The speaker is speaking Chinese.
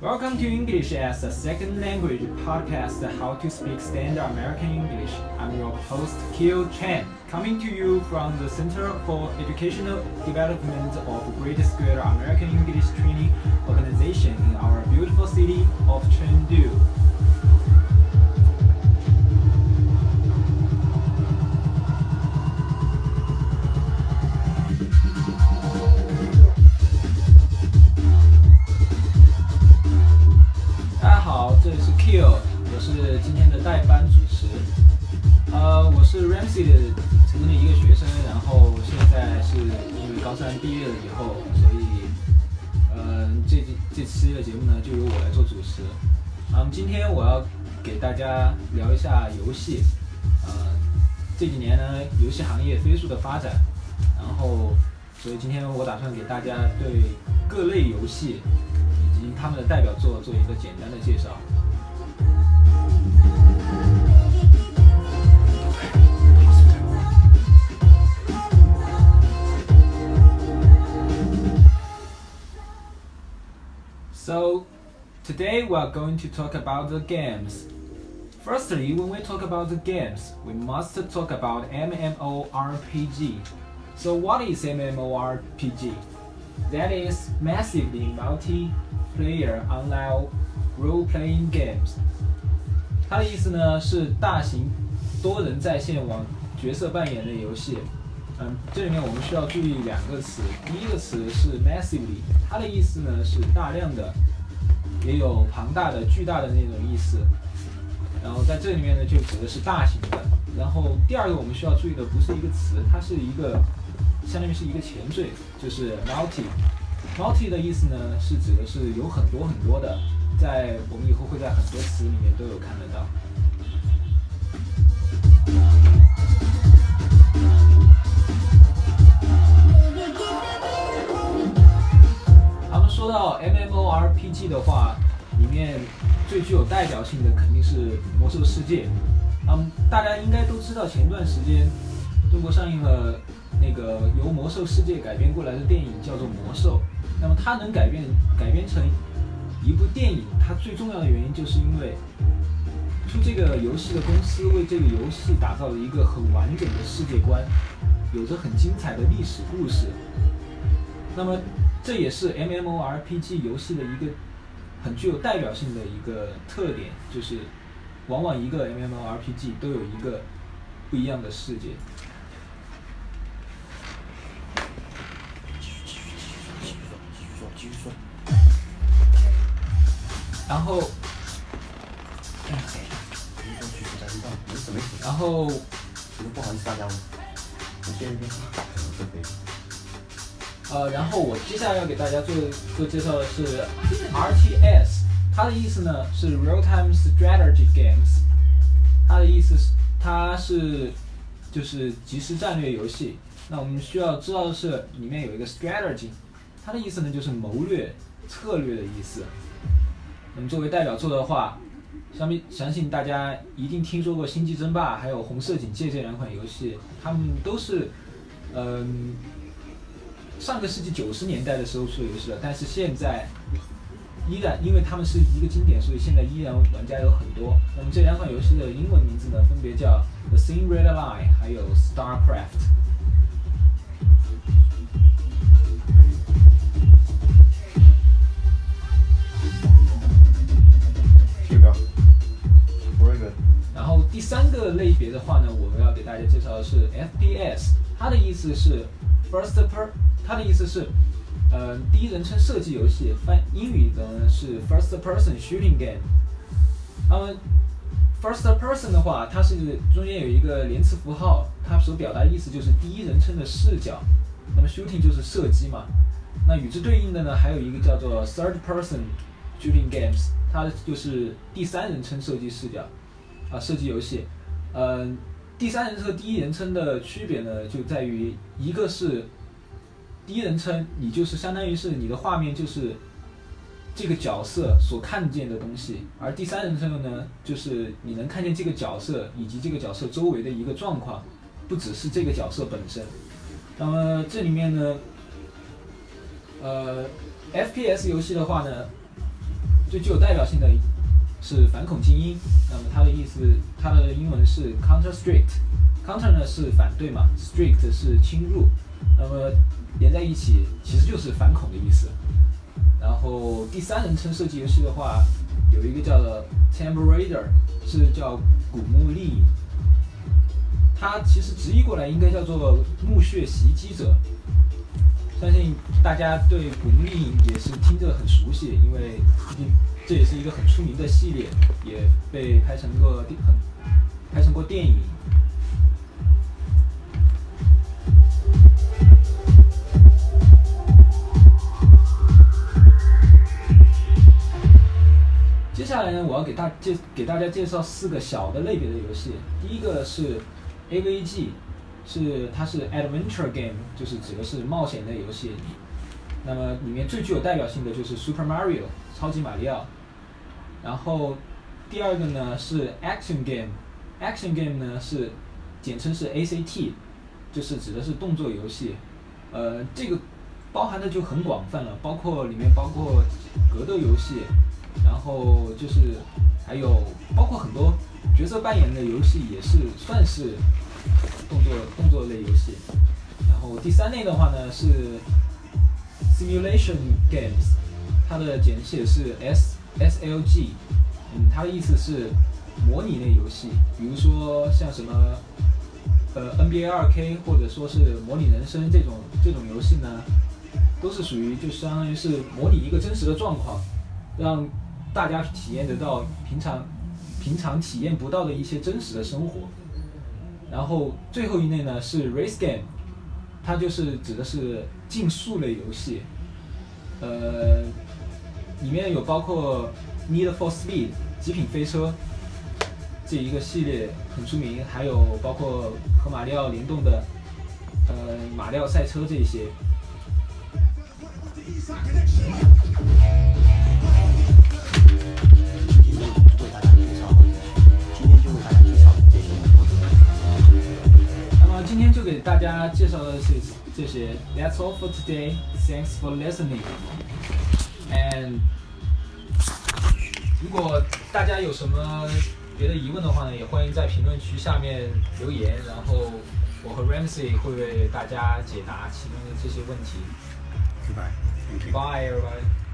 Welcome to English as a Second Language podcast, How to Speak Standard American English. I'm your host, Kyo Chen, coming to you from the Center for Educational Development of Great Square American English Training 代班主持。呃，我是 Ramsey 的曾经的一个学生，然后现在是因为高三毕业了以后，所以，呃，这这期的节目呢就由我来做主持。嗯，今天我要给大家聊一下游戏。呃，这几年呢，游戏行业飞速的发展，然后，所以今天我打算给大家对各类游戏。以及他们的代表作做一个简单的介绍。So, today we are going to talk about the games. Firstly, when we talk about the games, we must talk about MMORPG. So, what is MMORPG? That is massively multi-player online role-playing games。它的意思呢是大型多人在线网角色扮演的游戏。嗯，这里面我们需要注意两个词，第一个词是 massively，它的意思呢是大量的，也有庞大的、巨大的那种意思。然后在这里面呢就指的是大型的。然后第二个我们需要注意的不是一个词，它是一个。相当于是一个前缀，就是 multi。multi 的意思呢，是指的是有很多很多的，在我们以后会在很多词里面都有看得到。他们说到 MMORPG 的话，里面最具有代表性的肯定是《魔兽世界》。嗯，大家应该都知道，前段时间中国上映了。那个由《魔兽世界》改编过来的电影叫做《魔兽》，那么它能改编改编成一部电影，它最重要的原因就是因为出这个游戏的公司为这个游戏打造了一个很完整的世界观，有着很精彩的历史故事。那么这也是 MMORPG 游戏的一个很具有代表性的一个特点，就是往往一个 MMORPG 都有一个不一样的世界。继续继续继续说继续说继续说然后，然后，不好意思大家，我先呃，然后我接下来要给大家做做介绍的是 RTS，它的意思呢是 Real Time Strategy Games，它的意思是它是就是即时战略游戏。那我们需要知道的是里面有一个 strategy，它的意思呢就是谋略、策略的意思。那么作为代表作的话，相比相信大家一定听说过《星际争霸》还有《红色警戒》这两款游戏，它们都是，嗯，上个世纪九十年代的时候出的游戏了，但是现在依然，因为它们是一个经典，所以现在依然玩家有很多。那么这两款游戏的英文名字呢，分别叫《The Thin Red Line》还有《Starcraft》。第三个类别的话呢，我们要给大家介绍的是 FPS，它的意思是 first per，它的意思是，呃，第一人称射击游戏，翻英语的是 first person shooting game。那么 first person 的话，它是中间有一个连词符号，它所表达意思就是第一人称的视角。那么 shooting 就是射击嘛，那与之对应的呢，还有一个叫做 third person shooting games，它就是第三人称射击视角。啊，射击游戏，嗯，第三人称和第一人称的区别呢，就在于一个是第一人称，你就是相当于是你的画面就是这个角色所看见的东西，而第三人称的呢，就是你能看见这个角色以及这个角色周围的一个状况，不只是这个角色本身。那么这里面呢，呃，FPS 游戏的话呢。最具有代表性的是反恐精英。那么它的意思，它的英文是 Counter Strict。Counter 呢是反对嘛，Strict 是侵入。那么连在一起，其实就是反恐的意思。然后第三人称射击游戏的话，有一个叫做 Tomb Raider，是叫古墓丽影。它其实直译过来应该叫做墓穴袭击者。相信大家对古墓丽影也是听着很熟悉，因为毕竟这也是一个很出名的系列，也被拍成过电很拍成过电影。接下来呢，我要给大介给大家介绍四个小的类别的游戏。第一个是 AVG，是它是 Adventure Game，就是指的是冒险类游戏。那么里面最具有代表性的就是 Super Mario，超级马里奥。然后第二个呢是 Action Game，Action Game 呢是简称是 ACT，就是指的是动作游戏。呃，这个包含的就很广泛了，包括里面包括格斗游戏。然后就是还有包括很多角色扮演的游戏，也是算是动作动作类游戏。然后第三类的话呢是 simulation games，它的简写是 S S L G，嗯，它的意思是模拟类游戏，比如说像什么呃 N B A 二 K 或者说是模拟人生这种这种游戏呢，都是属于就相当于是模拟一个真实的状况，让大家体验得到平常平常体验不到的一些真实的生活。然后最后一类呢是 race game，它就是指的是竞速类游戏。呃，里面有包括 Need for Speed 极品飞车这一个系列很出名，还有包括和马里奥联动的呃马里奥赛车这一些。今天就给大家介绍的这这些，That's all for today. Thanks for listening. And 如果大家有什么别的疑问的话呢，也欢迎在评论区下面留言，然后我和 Ramsey 会为大家解答其中的这些问题。Goodbye. Bye, everybody.